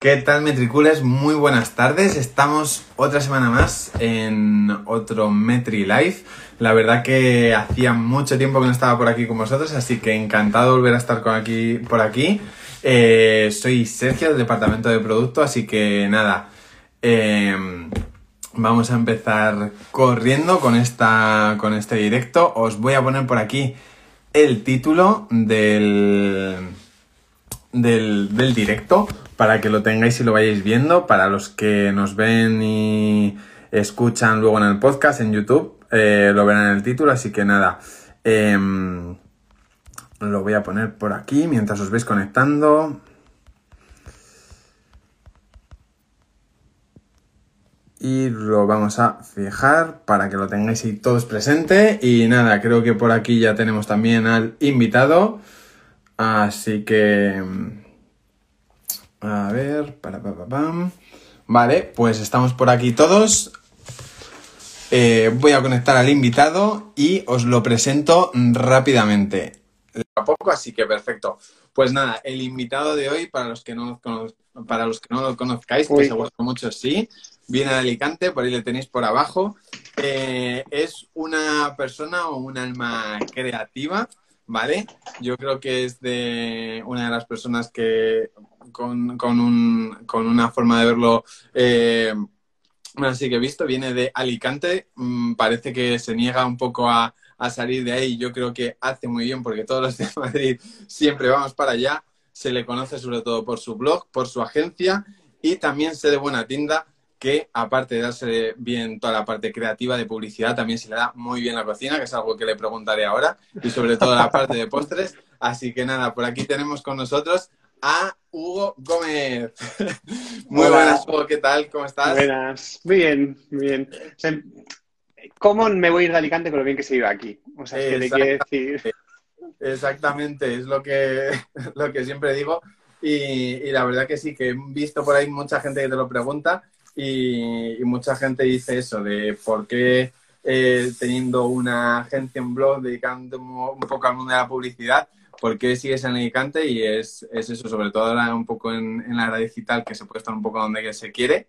¿Qué tal, Metricules? Muy buenas tardes. Estamos otra semana más en otro Metri Live. La verdad que hacía mucho tiempo que no estaba por aquí con vosotros, así que encantado de volver a estar aquí, por aquí. Eh, soy Sergio del departamento de producto, así que nada. em, vamos a empezar corriendo con, esta, con este directo. Os voy a poner por aquí el título del, del directo para que lo tengáis y lo vayáis viendo. Para los que nos ven y escuchan luego en el podcast, en YouTube, eh, lo verán en el título. Así que nada, em, lo voy a poner por aquí mientras os veis conectando. Y lo vamos a fijar para que lo tengáis ahí todos presente. Y nada, creo que por aquí ya tenemos también al invitado. Así que... A ver, para, pa, pa, pam. Vale, pues estamos por aquí todos. Eh, voy a conectar al invitado y os lo presento rápidamente. A poco, así que perfecto. Pues nada, el invitado de hoy, para los que no, para los que no lo conozcáis, que Uy. seguro que muchos sí, viene de Alicante, por ahí le tenéis por abajo. Eh, es una persona o un alma creativa, ¿vale? Yo creo que es de una de las personas que con, con un- con una forma de verlo eh, bueno, sí que he visto, viene de Alicante, mm, parece que se niega un poco a, a salir de ahí, yo creo que hace muy bien porque todos los de Madrid siempre vamos para allá, se le conoce sobre todo por su blog, por su agencia y también sé de buena tienda que aparte de darse bien toda la parte creativa de publicidad, también se le da muy bien la cocina, que es algo que le preguntaré ahora, y sobre todo la parte de postres. Así que nada, por aquí tenemos con nosotros a Hugo Gómez. Muy Hola. buenas, Hugo, ¿qué tal? ¿Cómo estás? Buenas, muy bien, muy bien. O sea, ¿Cómo me voy a ir de Alicante con lo bien que se iba aquí? O sea, es que te quiero decir. Exactamente, es lo que, lo que siempre digo. Y, y la verdad que sí, que he visto por ahí mucha gente que te lo pregunta y, y mucha gente dice eso, de por qué eh, teniendo una agencia, un blog, dedicando un poco al mundo de la publicidad, por qué sigues en Alicante y es, es eso, sobre todo ahora un poco en, en la era digital, que se puede estar un poco donde se quiere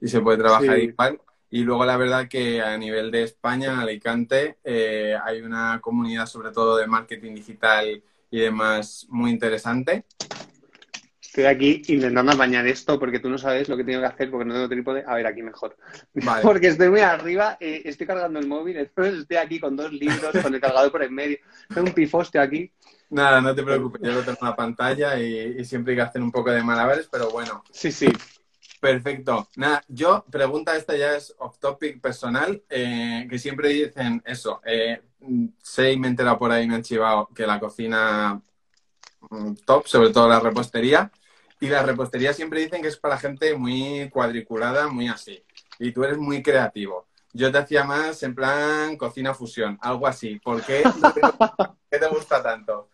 y se puede trabajar Sí. igual. Y luego la verdad que a nivel de España, en Alicante, eh, hay una comunidad sobre todo de marketing digital y demás muy interesante. Estoy aquí intentando apañar esto porque tú no sabes lo que tengo que hacer porque no tengo trípode. A ver, aquí mejor. Vale. Porque estoy muy arriba, eh, estoy cargando el móvil, entonces estoy aquí con dos libros, con el cargador por en medio. Tengo un pifostio aquí. Nada, no te preocupes, yo lo tengo en la pantalla y, y siempre hay que hacer un poco de malabares, pero bueno, Sí, sí. perfecto. Nada, yo, pregunta esta ya es off topic personal, eh, que siempre dicen eso, eh, sé y me he enterado por ahí, me han chivado que la cocina mm, top, sobre todo la repostería, y la repostería siempre dicen que es para gente muy cuadriculada, muy así, y tú eres muy creativo. Yo te hacía más en plan cocina fusión, algo así. ¿Por qué? ¿Qué te gusta tanto?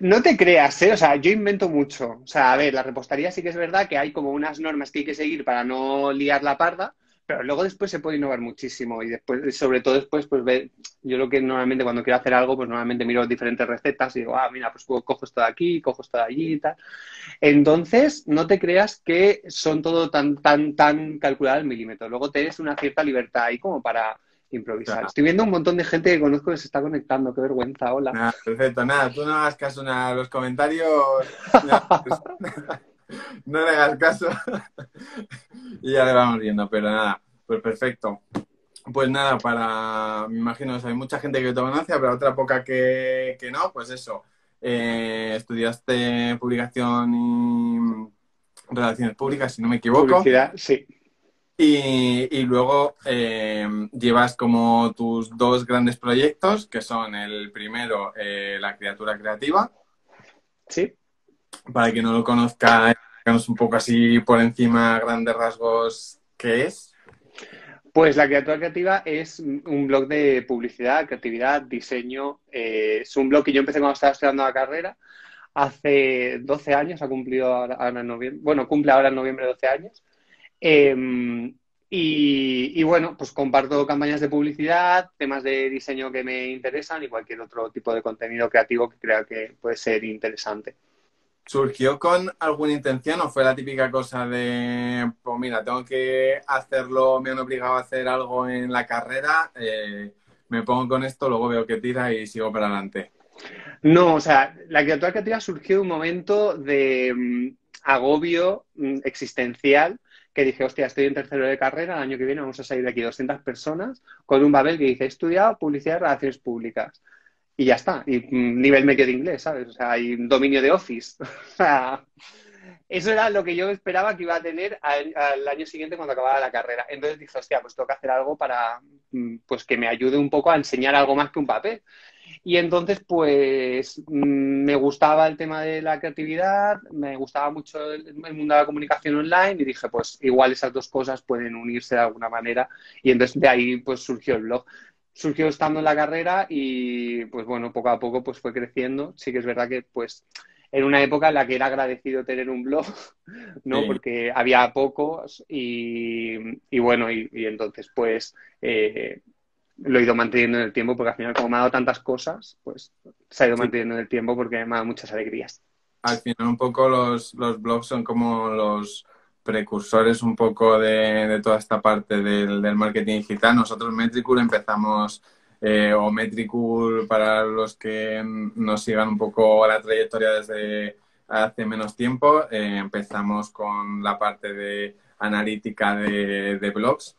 No te creas, ¿eh? O sea, yo invento mucho. O sea, a ver, la repostería sí que es verdad que hay como unas normas que hay que seguir para no liar la parda, pero luego después se puede innovar muchísimo y después, sobre todo después, pues ver, yo lo que normalmente cuando quiero hacer algo, pues normalmente miro diferentes recetas y digo, ah, mira, pues cojo esto de aquí, cojo esto de allí y tal. Entonces, no te creas que son todo tan, tan, tan calculado al milímetro. Luego tienes una cierta libertad ahí como para improvisar. Claro. Estoy viendo un montón de gente que conozco que se está conectando, qué vergüenza, hola. Nada, perfecto, nada, tú no hagas caso a los comentarios, no le hagas caso y ya le vamos viendo, pero nada, pues perfecto. Pues nada, para, me imagino, o sea, hay mucha gente que te conoce, pero otra poca que, que no, pues eso, eh, estudiaste publicación y relaciones públicas, si no me equivoco. Publicidad, sí. Y, y luego eh, llevas como tus dos grandes proyectos, que son el primero, eh, La Criatura Creativa. Sí. Para quien no lo conozca, un poco así por encima, grandes rasgos, qué es. Pues la criatura creativa es un blog de publicidad, creatividad, diseño. eh, es un blog que yo empecé cuando estaba estudiando la carrera. Hace 12 años, ha cumplido ahora, en noviembre. Bueno, cumple ahora en noviembre 12 años. Eh, y, y bueno, pues comparto campañas de publicidad, temas de diseño que me interesan y cualquier otro tipo de contenido creativo que crea que puede ser interesante. ¿Surgió con alguna intención o fue la típica cosa de, pues mira, tengo que hacerlo, me han obligado a hacer algo en la carrera, eh, me pongo con esto, luego veo que tira y sigo para adelante? No, o sea, la criatura creativa surgió de un momento de mm, agobio mm, existencial que dije, hostia, estoy en tercero de carrera, el año que viene vamos a salir de aquí 200 personas con un papel que dice, he estudiado publicidad y relaciones públicas y ya está. Y mm, nivel medio de inglés, ¿sabes? O sea, hay un dominio de Office. eso era lo que yo esperaba que iba a tener al, año siguiente cuando acabara la carrera. Entonces dije, hostia, pues tengo que hacer algo para mm, pues que me ayude un poco a enseñar algo más que un papel. Y entonces, pues, mm, me gustaba el tema de la creatividad, me gustaba mucho el, mundo de la comunicación online y dije, pues, igual esas dos cosas pueden unirse de alguna manera. Y entonces de ahí, pues, surgió el blog surgió estando en la carrera y pues bueno, poco a poco pues fue creciendo. Sí que es verdad que pues en una época en la que era agradecido tener un blog, ¿no? Porque había pocos y, bueno, y, entonces pues eh, lo he ido manteniendo en el tiempo porque al final como me ha dado tantas cosas, pues se ha ido manteniendo en el tiempo porque me ha dado muchas alegrías. Al final un poco los, los blogs son como los precursores un poco de, toda esta parte del, marketing digital. Nosotros Metricool empezamos, eh, o Metricool para los que nos sigan un poco la trayectoria desde hace menos tiempo, eh, empezamos con la parte de analítica de, blogs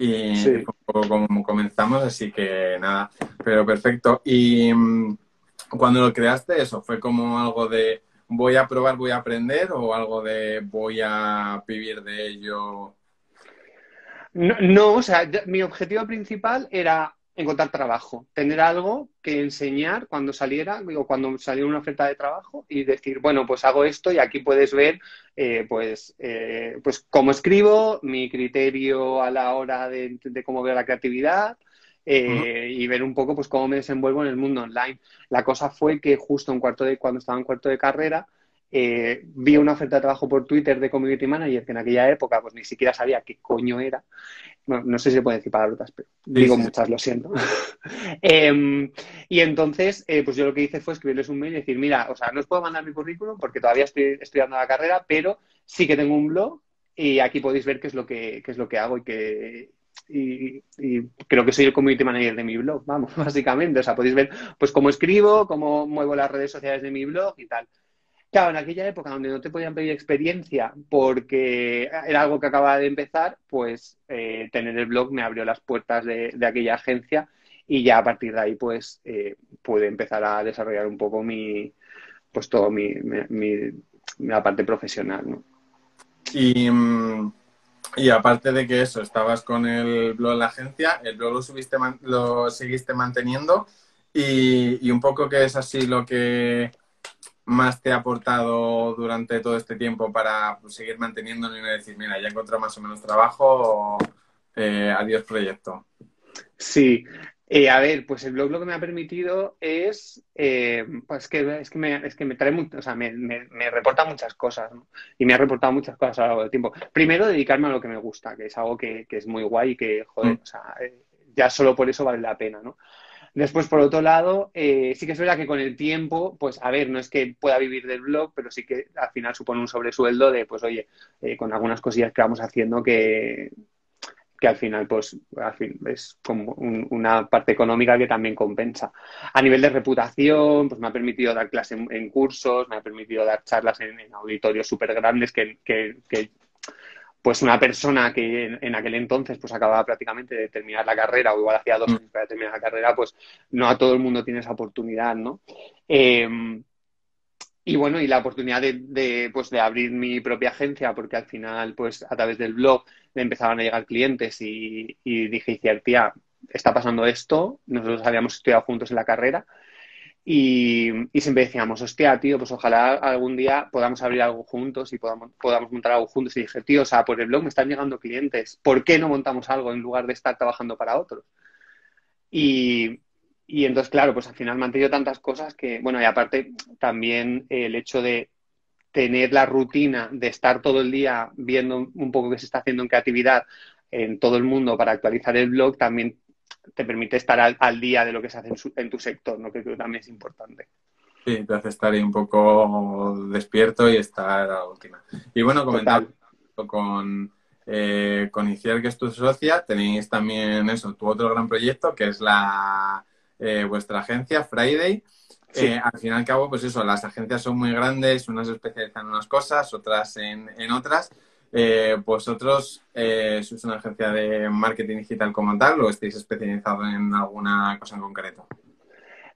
y un poco como comenzamos, así que nada, pero perfecto. Y mm, cuando lo creaste, eso fue como algo de voy a probar, voy a aprender o algo de voy a vivir de ello? No, o sea, mi objetivo principal era encontrar trabajo, tener algo que enseñar cuando saliera, o cuando saliera una oferta de trabajo y decir, bueno, pues hago esto y aquí puedes ver, eh, pues, eh, pues cómo escribo, mi criterio a la hora de, cómo veo la creatividad, eh, y ver un poco pues cómo me desenvuelvo en el mundo online. La cosa fue que justo en cuarto de, cuando estaba en cuarto de carrera, eh, vi una oferta de trabajo por Twitter de Community Manager que en aquella época pues ni siquiera sabía qué coño era. no sé si se puede decir palabras, pero digo muchas, lo siento. Em, y entonces, eh, pues yo lo que hice fue escribirles un mail y decir, mira, o sea, no os puedo mandar mi currículum porque todavía estoy estudiando la carrera, pero sí que tengo un blog y aquí podéis ver qué es lo que, qué es lo que hago y que, y, creo que soy el community manager de mi blog, vamos, básicamente. O sea, podéis ver pues cómo escribo, cómo muevo las redes sociales de mi blog y tal. Claro, en aquella época donde no te podían pedir experiencia porque era algo que acababa de empezar, pues eh, tener el blog me abrió las puertas de, aquella agencia y ya a partir de ahí pues eh, pude empezar a desarrollar un poco mi, pues todo mi, mi, la parte profesional, ¿no? Y... Y aparte de que eso, estabas con el blog en la agencia, el blog lo, subiste, lo seguiste manteniendo y, un poco que es así lo que más te ha aportado durante todo este tiempo para pues, seguir manteniéndolo y no decir, mira, ya encontrado más o menos trabajo, eh, adiós proyecto. Sí, eh, a ver, pues el blog lo que me ha permitido es, eh, pues que, es que me, es que me trae, o sea, me, me, reporta muchas cosas, ¿no? Y me ha reportado muchas cosas a lo largo del tiempo. Primero, dedicarme a lo que me gusta, que es algo que, que es muy guay y que, joder, mm. o sea, eh, ya solo por eso vale la pena, ¿no? Después, por otro lado, sí que es verdad que con el tiempo, pues a ver, no es que pueda vivir del blog, pero sí que al final supone un sobresueldo de, pues oye, con algunas cosillas que vamos haciendo que, que al final pues al fin, es como una parte económica que también compensa. A nivel de reputación, pues me ha permitido dar clases en, cursos, me ha permitido dar charlas en, auditorios súper grandes que, pues una persona que en, aquel entonces pues acababa prácticamente de terminar la carrera o igual hacía dos años para terminar la carrera, pues no a todo el mundo tiene esa oportunidad, ¿no? Em, y bueno, y la oportunidad de, pues, de abrir mi propia agencia, porque al final, pues a través del blog me empezaban a llegar clientes y, dije, tía, está pasando esto, nosotros habíamos estudiado juntos en la carrera y, siempre decíamos, hostia, tío, pues ojalá algún día podamos abrir algo juntos y podamos, podamos montar algo juntos. Y dije, tío, o sea, por el blog me están llegando clientes, ¿por qué no montamos algo en lugar de estar trabajando para otros? Y, y entonces, claro, pues al final me han tenido tantas cosas que, bueno, y aparte también el hecho de tener la rutina de estar todo el día viendo un poco qué se está haciendo en creatividad en todo el mundo para actualizar el blog también te permite estar al, día de lo que se hace en, tu sector, ¿no? que creo que también es importante. Sí, te hace estar ahí un poco despierto y estar a la última. Y bueno, comentar con, eh, con Iciar, que es tu socia, tenéis también eso, tu otro gran proyecto, que es la eh, vuestra agencia, Friday. Eh, al fin y al cabo, pues eso, las agencias son muy grandes, unas se especializan en unas cosas, otras en, en otras. Eh, ¿Vosotros eh, sois una agencia de marketing digital como tal o estáis especializados en alguna cosa en concreto?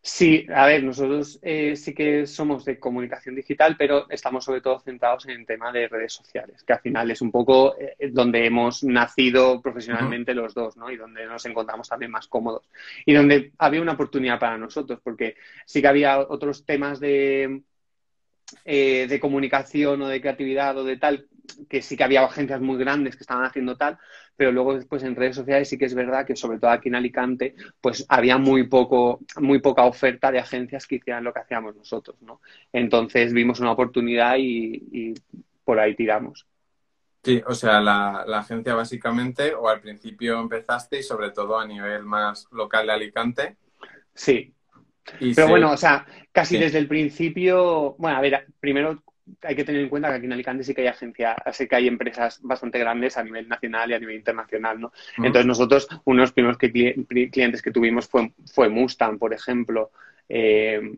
Sí, a ver, nosotros eh, sí que somos de comunicación digital, pero estamos sobre todo centrados en el tema de redes sociales, que al final es un poco eh, donde hemos nacido profesionalmente los dos, ¿no? Y donde nos encontramos también más cómodos. Y donde había una oportunidad para nosotros, porque sí que había otros temas de, eh, de comunicación o de creatividad o de tal, que sí que había agencias muy grandes que estaban haciendo tal, pero luego después en redes sociales sí que es verdad que sobre todo aquí en Alicante, pues había muy poco, muy poca oferta de agencias que hicieran lo que hacíamos nosotros, ¿no? Entonces vimos una oportunidad y, y por ahí tiramos. Sí, o sea, la, la, agencia básicamente, o al principio empezaste y sobre todo a nivel más local de Alicante. Sí, y Pero bueno, o sea, casi sí. desde el principio, bueno, a ver, primero hay que tener en cuenta que aquí en Alicante sí que hay agencias, sí que hay empresas bastante grandes a nivel nacional y a nivel internacional, ¿no? Mm. Entonces nosotros, uno de los primeros que, clientes que tuvimos fue, fue Mustang, por ejemplo, eh,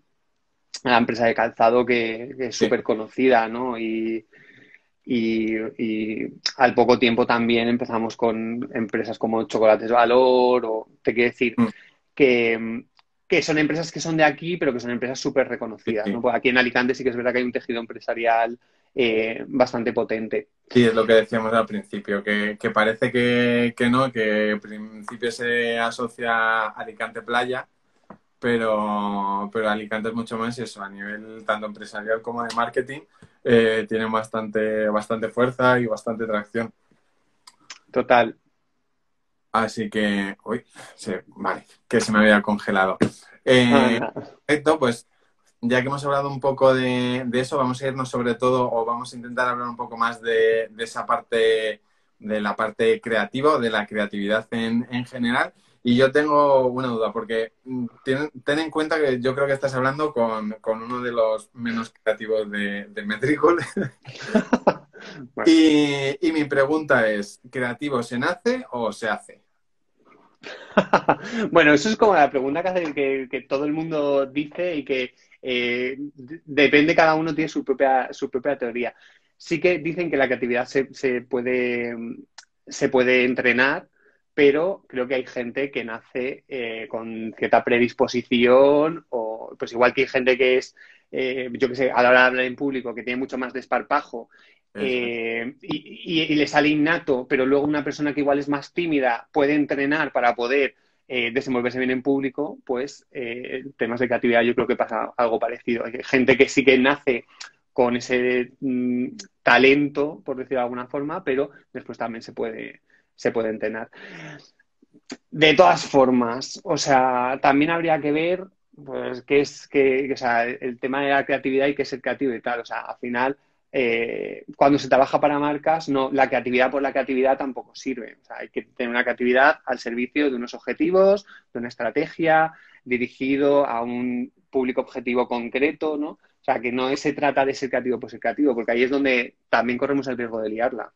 la empresa de calzado que, que es súper sí. conocida, ¿no? Y, y, y, al poco tiempo también empezamos con empresas como Chocolates Valor o te quiero decir mm. que que son empresas que son de aquí, pero que son empresas súper reconocidas. ¿no? Pues aquí en Alicante sí que es verdad que hay un tejido empresarial eh, bastante potente. Sí, es lo que decíamos al principio, que, que parece que, que, no, que en principio se asocia a Alicante Playa, pero, pero Alicante es mucho más eso, a nivel tanto empresarial como de marketing, eh, tienen bastante, bastante fuerza y bastante tracción. Total. Así que, uy, sí, vale, que se me había congelado. Eh, perfecto, pues ya que hemos hablado un poco de, de, eso, vamos a irnos sobre todo, o vamos a intentar hablar un poco más de, de esa parte, de la parte creativa o de la creatividad en, en, general. Y yo tengo una duda, porque mm, ten, ten, en cuenta que yo creo que estás hablando con, con uno de los menos creativos de, de Metricool. bueno. y, y mi pregunta es, ¿creativo se nace o se hace? bueno, eso es como la pregunta que, hace, que, todo el mundo dice y que eh, depende, cada uno tiene su propia, su propia teoría. Sí que dicen que la creatividad se, se, puede, se puede entrenar, pero creo que hay gente que nace eh, con cierta predisposición o pues igual que hay gente que es, eh, yo que sé, a la hora de hablar en público, que tiene mucho más desparpajo eh, y, y, le sale innato, pero luego una persona que igual es más tímida puede entrenar para poder eh, desenvolverse bien en público, pues eh, temas de creatividad yo creo que pasa algo parecido. Hay gente que sí que nace con ese mm, talento, por decirlo de alguna forma, pero después también se puede, se puede entrenar. De todas formas, o sea, también habría que ver pues qué es que, o sea, el tema de la creatividad y qué es ser creativo y tal. O sea, al final eh, cuando se trabaja para marcas, no, la creatividad por la creatividad tampoco sirve. O sea, hay que tener una creatividad al servicio de unos objetivos, de una estrategia, dirigido a un público objetivo concreto, ¿no? O sea, que no se trata de ser creativo por ser creativo, porque ahí es donde también corremos el riesgo de liarla.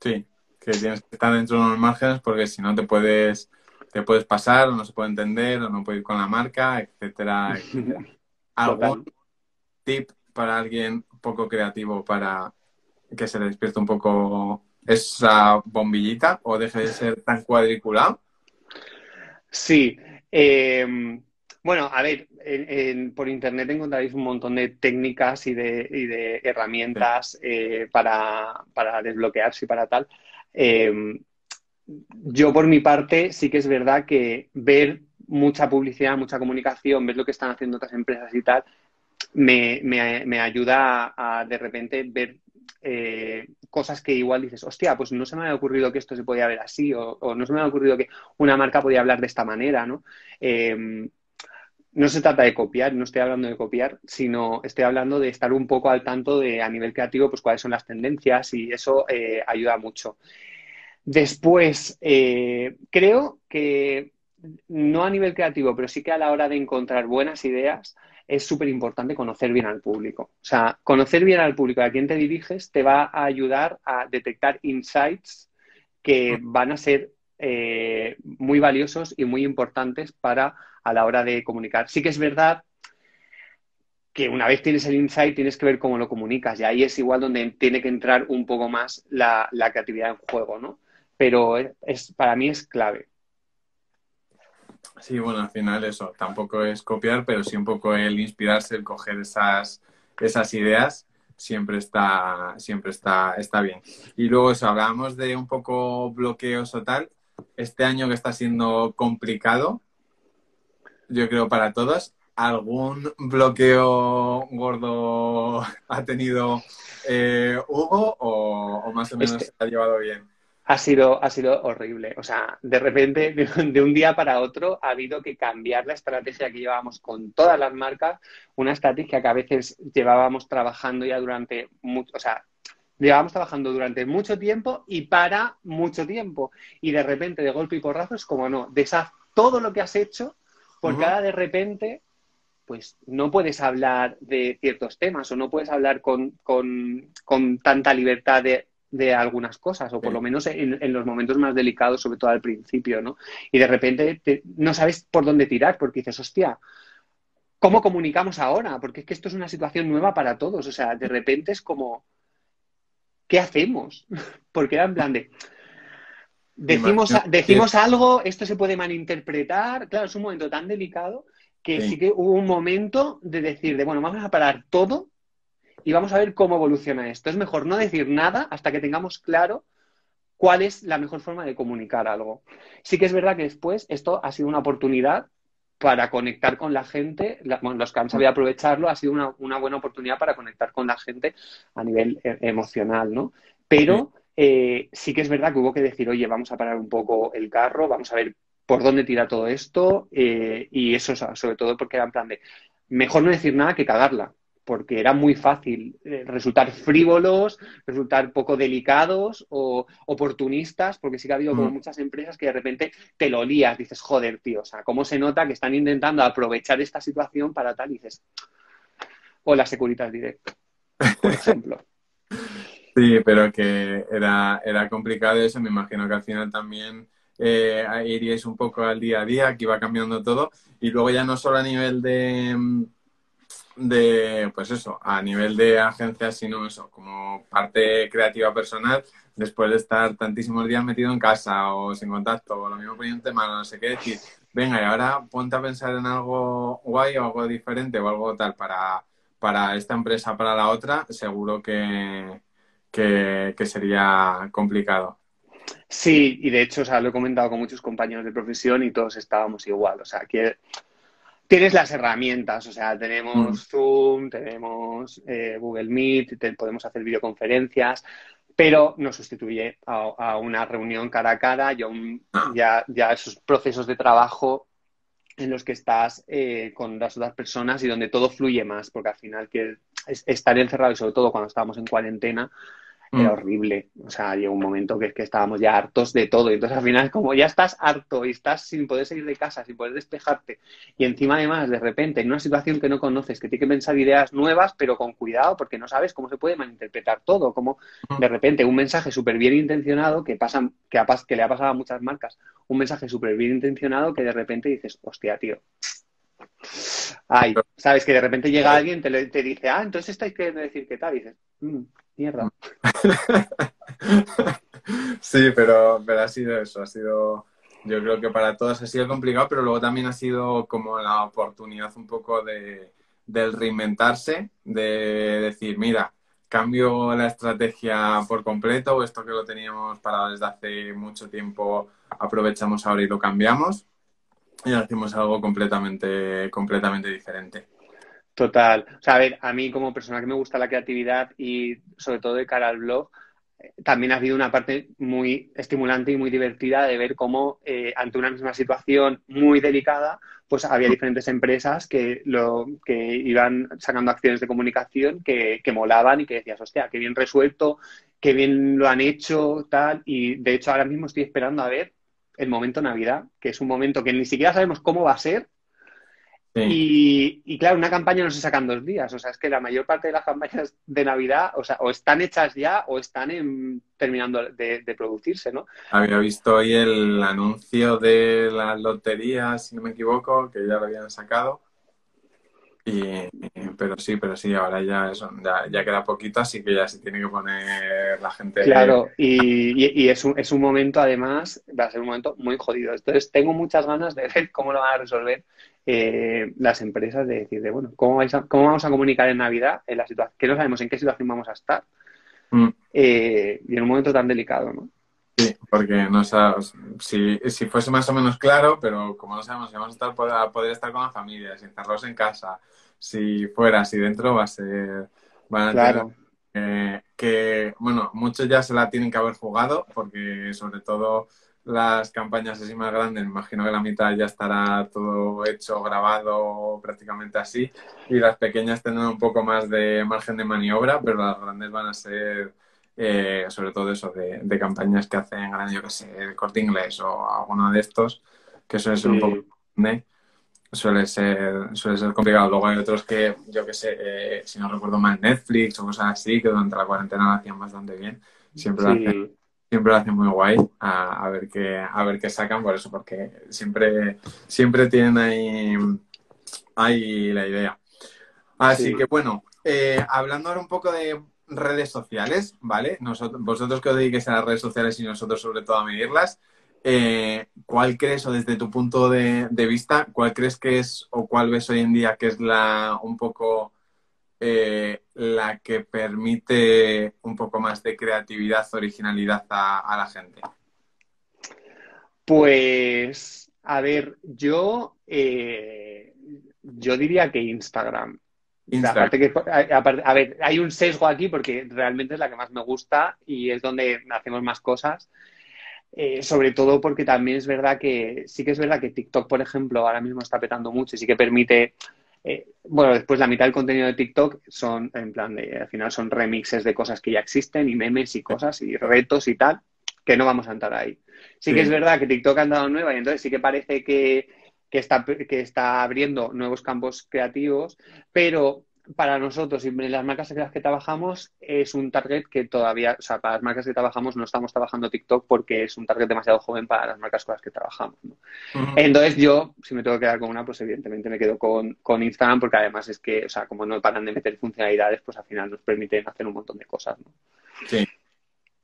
Sí, que tienes que estar dentro de unos márgenes porque si no te puedes, te puedes pasar, o no se puede entender, o no puede ir con la marca, etcétera, etcétera. ¿Algún tip para alguien poco creativo para que se le despierte un poco esa bombillita o deje de ser tan cuadriculado? Sí. Eh, bueno, a ver, en, en, por internet encontraréis un montón de técnicas y de, y de herramientas sí. eh, para, para, desbloquearse y para tal. Eh, yo, por mi parte, sí que es verdad que ver mucha publicidad, mucha comunicación, ver lo que están haciendo otras empresas y tal, me, me, me ayuda a, de repente ver eh, cosas que igual dices, hostia, pues no se me había ocurrido que esto se podía ver así, o, no se me había ocurrido que una marca podía hablar de esta manera, ¿no? Eh, no se trata de copiar, no estoy hablando de copiar, sino estoy hablando de estar un poco al tanto de a nivel creativo, pues cuáles son las tendencias y eso eh, ayuda mucho. Después, eh, creo que no a nivel creativo, pero sí que a la hora de encontrar buenas ideas, es súper importante conocer bien al público. O sea, conocer bien al público a quien te diriges te va a ayudar a detectar insights que van a ser eh, muy valiosos y muy importantes para a la hora de comunicar. Sí que es verdad que una vez tienes el insight tienes que ver cómo lo comunicas y ahí es igual donde tiene que entrar un poco más la, creatividad en juego, ¿no? Pero es, para mí es clave. Sí, bueno, al final eso, tampoco es copiar, pero sí un poco el inspirarse, el coger esas, esas ideas, siempre está, siempre está, está bien. Y luego eso, hablábamos de un poco bloqueos o tal, este año que está siendo complicado, yo creo para todos, ¿algún bloqueo gordo ha tenido eh, Hugo o, más o menos este se ha llevado bien? Ha sido, ha sido horrible. O sea, de repente, de, un día para otro, ha habido que cambiar la estrategia que llevábamos con todas las marcas, una estrategia que a veces llevábamos trabajando ya durante mucho, o sea, llevábamos trabajando durante mucho tiempo y para mucho tiempo. Y de repente, de golpe y porrazo, es como no, deshaz todo lo que has hecho, porque ahora de repente pues no puedes hablar de ciertos temas o no puedes hablar con, tanta libertad de, algunas cosas, o por lo menos en, los momentos más delicados, sobre todo al principio, ¿no? Y de repente no sabes por dónde tirar, porque dices, hostia, ¿cómo comunicamos ahora? Porque es que esto es una situación nueva para todos, o sea, de repente es como, ¿qué hacemos? Porque era en plan de... Decimos, decimos algo, esto se puede malinterpretar, claro, es un momento tan delicado que sí. que hubo un momento de decir, de bueno, vamos a parar todo y vamos a ver cómo evoluciona esto. Es mejor no decir nada hasta que tengamos claro cuál es la mejor forma de comunicar algo. Sí que es verdad que después esto ha sido una oportunidad para conectar con la gente, bueno, los que han sabido aprovecharlo, ha sido una, buena oportunidad para conectar con la gente a nivel eh, emocional, ¿no? Pero eh, sí que es verdad que hubo que decir, oye, vamos a parar un poco el carro, vamos a ver por dónde tira todo esto eh, y eso sobre todo porque era en plan de mejor no decir nada que cagarla porque era muy fácil eh, resultar frívolos, resultar poco delicados o oportunistas, porque sí que ha habido como mm. muchas empresas que de repente te lo lías, dices, joder, tío, o sea, ¿cómo se nota que están intentando aprovechar esta situación para tal? Y dices, o la Securitas Direct, por ejemplo. Sí, pero que era, era complicado eso, me imagino que al final también eh, iríais un poco al día a día, que iba cambiando todo, y luego ya no solo a nivel de, de, pues eso, a nivel de agencia, sino eso, como parte creativa personal, después de estar tantísimos días metido en casa o sin contacto, o lo mismo poniendo un tema, no sé qué decir, venga, y ahora ponte a pensar en algo guay o algo diferente o algo tal para, para esta empresa, para la otra, seguro que, que, que sería complicado. Sí, y de hecho, o sea, lo he comentado con muchos compañeros de profesión y todos estábamos igual. O sea, que tienes las herramientas, o sea, tenemos mm. Zoom, tenemos eh, Google Meet, podemos hacer videoconferencias, pero no sustituye a, una reunión cara a cara y ah. ya, ya esos procesos de trabajo en los que estás eh, con las otras personas y donde todo fluye más, porque al final que estar encerrado y sobre todo cuando estábamos en cuarentena, era mm. horrible. O sea, llegó un momento que, que estábamos ya hartos de todo. Y entonces al final, como ya estás harto y estás sin poder salir de casa, sin poder despejarte, y encima además, de repente, en una situación que no conoces, que tienes que pensar ideas nuevas, pero con cuidado, porque no sabes cómo se puede malinterpretar todo. Como mm. de repente un mensaje súper bien intencionado que, pasa, que, que le ha pasado a muchas marcas, un mensaje súper bien intencionado que de repente dices, hostia, tío. Ay, sabes que de repente llega alguien te, te dice, ah, entonces estáis queriendo decir qué tal, y dices, mm, mierda. sí, pero, pero ha sido eso, ha sido, yo creo que para todos ha sido complicado, pero luego también ha sido como la oportunidad un poco de, del reinventarse, de decir, mira, cambio la estrategia por completo, esto que lo teníamos parado desde hace mucho tiempo, aprovechamos ahora y lo cambiamos y hacemos algo completamente, completamente diferente. Total. O sea, a ver, a mí como persona que me gusta la creatividad y sobre todo de cara al blog, eh, también ha habido una parte muy estimulante y muy divertida de ver cómo eh, ante una misma situación muy delicada, pues había diferentes empresas que lo que iban sacando acciones de comunicación que, que molaban y que decías, hostia, qué bien resuelto, qué bien lo han hecho, tal. Y de hecho ahora mismo estoy esperando a ver el momento Navidad, que es un momento que ni siquiera sabemos cómo va a ser, Y, y, claro, una campaña no se saca en dos días. O sea, es que la mayor parte de las campañas de Navidad, o sea, o están hechas ya o están en, terminando de, de, producirse, ¿no? Había visto hoy el anuncio de la lotería, si no me equivoco, que ya lo habían sacado. Y, pero sí, pero sí, ahora ya, eso, ya, ya, queda poquito, así que ya se tiene que poner la gente. Claro, y, y, y, es, un, es un momento, además, va a ser un momento muy jodido. Entonces, tengo muchas ganas de ver cómo lo van a resolver eh, las empresas, de decir, de, bueno, ¿cómo, vais a, ¿cómo vamos a comunicar en Navidad en la situación? Que no sabemos en qué situación vamos a estar. Mm. Eh, y en un momento tan delicado, ¿no? Sí, porque no sabes, si, si fuese más o menos claro, pero como no sabemos si vamos a estar, poder, poder estar con la familia, sin encerrados en casa, si fuera, si dentro va a ser... Van a claro. tener, que, bueno, muchos ya se la tienen que haber jugado, porque sobre todo las campañas así más grandes, me imagino que la mitad ya estará todo hecho, grabado, prácticamente así, y las pequeñas tendrán un poco más de margen de maniobra, pero las grandes van a ser eh, sobre todo eso, de, de, campañas que hacen, yo que sé, de corte inglés o alguno de estos, que suele ser sí. un poco... Suele ser, suele ser complicado. Luego hay otros que, yo que sé, eh, si no recuerdo mal, Netflix o cosas así, que durante la cuarentena lo hacían bastante bien. Siempre sí. lo hacen siempre lo hacen muy guay a, a, ver qué a ver qué sacan por eso porque siempre siempre tienen ahí ahí la idea así sí. que bueno eh, hablando ahora un poco de redes sociales vale nosotros vosotros que os dediquéis a las redes sociales y nosotros sobre todo a medirlas eh, ¿cuál crees o desde tu punto de, vista cuál crees que es o cuál ves hoy en día que es la un poco eh, la que permite un poco más de creatividad, originalidad a, a, la gente? Pues, a ver, yo, eh, yo diría que Instagram. Instagram. Aparte que, a ver, hay un sesgo aquí porque realmente es la que más me gusta y es donde hacemos más cosas. Eh, sobre todo porque también es verdad que sí que es verdad que TikTok, por ejemplo, ahora mismo está petando mucho y sí que permite eh, bueno, después la mitad del contenido de TikTok son, en plan, de, al final son remixes de cosas que ya existen y memes y cosas y retos y tal, que no vamos a entrar ahí. Sí, sí. que es verdad que TikTok ha andado nueva y entonces sí que parece que, que, está, que está abriendo nuevos campos creativos, pero para nosotros y las marcas en las que trabajamos es un target que todavía, o sea, para las marcas que trabajamos no estamos trabajando TikTok porque es un target demasiado joven para las marcas con las que trabajamos. ¿no? Uh -huh. Entonces yo, si me tengo que quedar con una, pues evidentemente me quedo con, con, Instagram porque además es que, o sea, como no paran de meter funcionalidades, pues al final nos permiten hacer un montón de cosas. ¿no? Sí.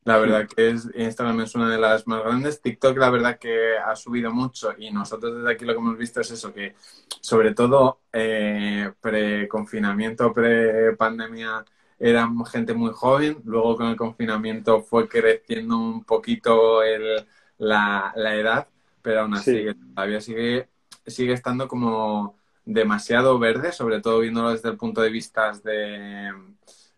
La verdad que es, Instagram es una de las más grandes. TikTok, la verdad que ha subido mucho y nosotros desde aquí lo que hemos visto es eso, que sobre todo eh, pre-confinamiento, pre-pandemia, eran gente muy joven. Luego con el confinamiento fue creciendo un poquito el, la, la, edad, pero aún así sí. todavía sigue, sigue estando como demasiado verde, sobre todo viéndolo desde el punto de vista de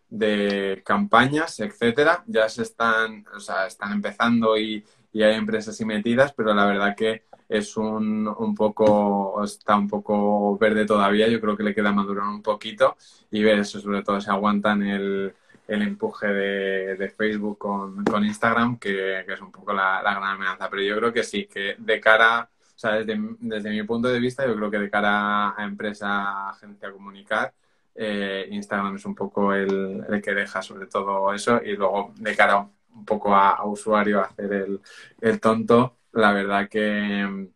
de campañas, etcétera, ya se están, o sea, están empezando y, y, hay empresas y metidas, pero la verdad que es un, un, poco, está un poco verde todavía, yo creo que le queda madurar un poquito y ver eso, sobre todo si aguantan el, el empuje de, de, Facebook con, con Instagram, que, que, es un poco la, gran amenaza, pero yo creo que sí, que de cara, o sea, desde, desde mi punto de vista, yo creo que de cara a empresa, agencia a comunicar, eh, Instagram es un poco el, el, que deja sobre todo eso y luego de cara un poco a, a usuario a hacer el, el, tonto, la verdad que,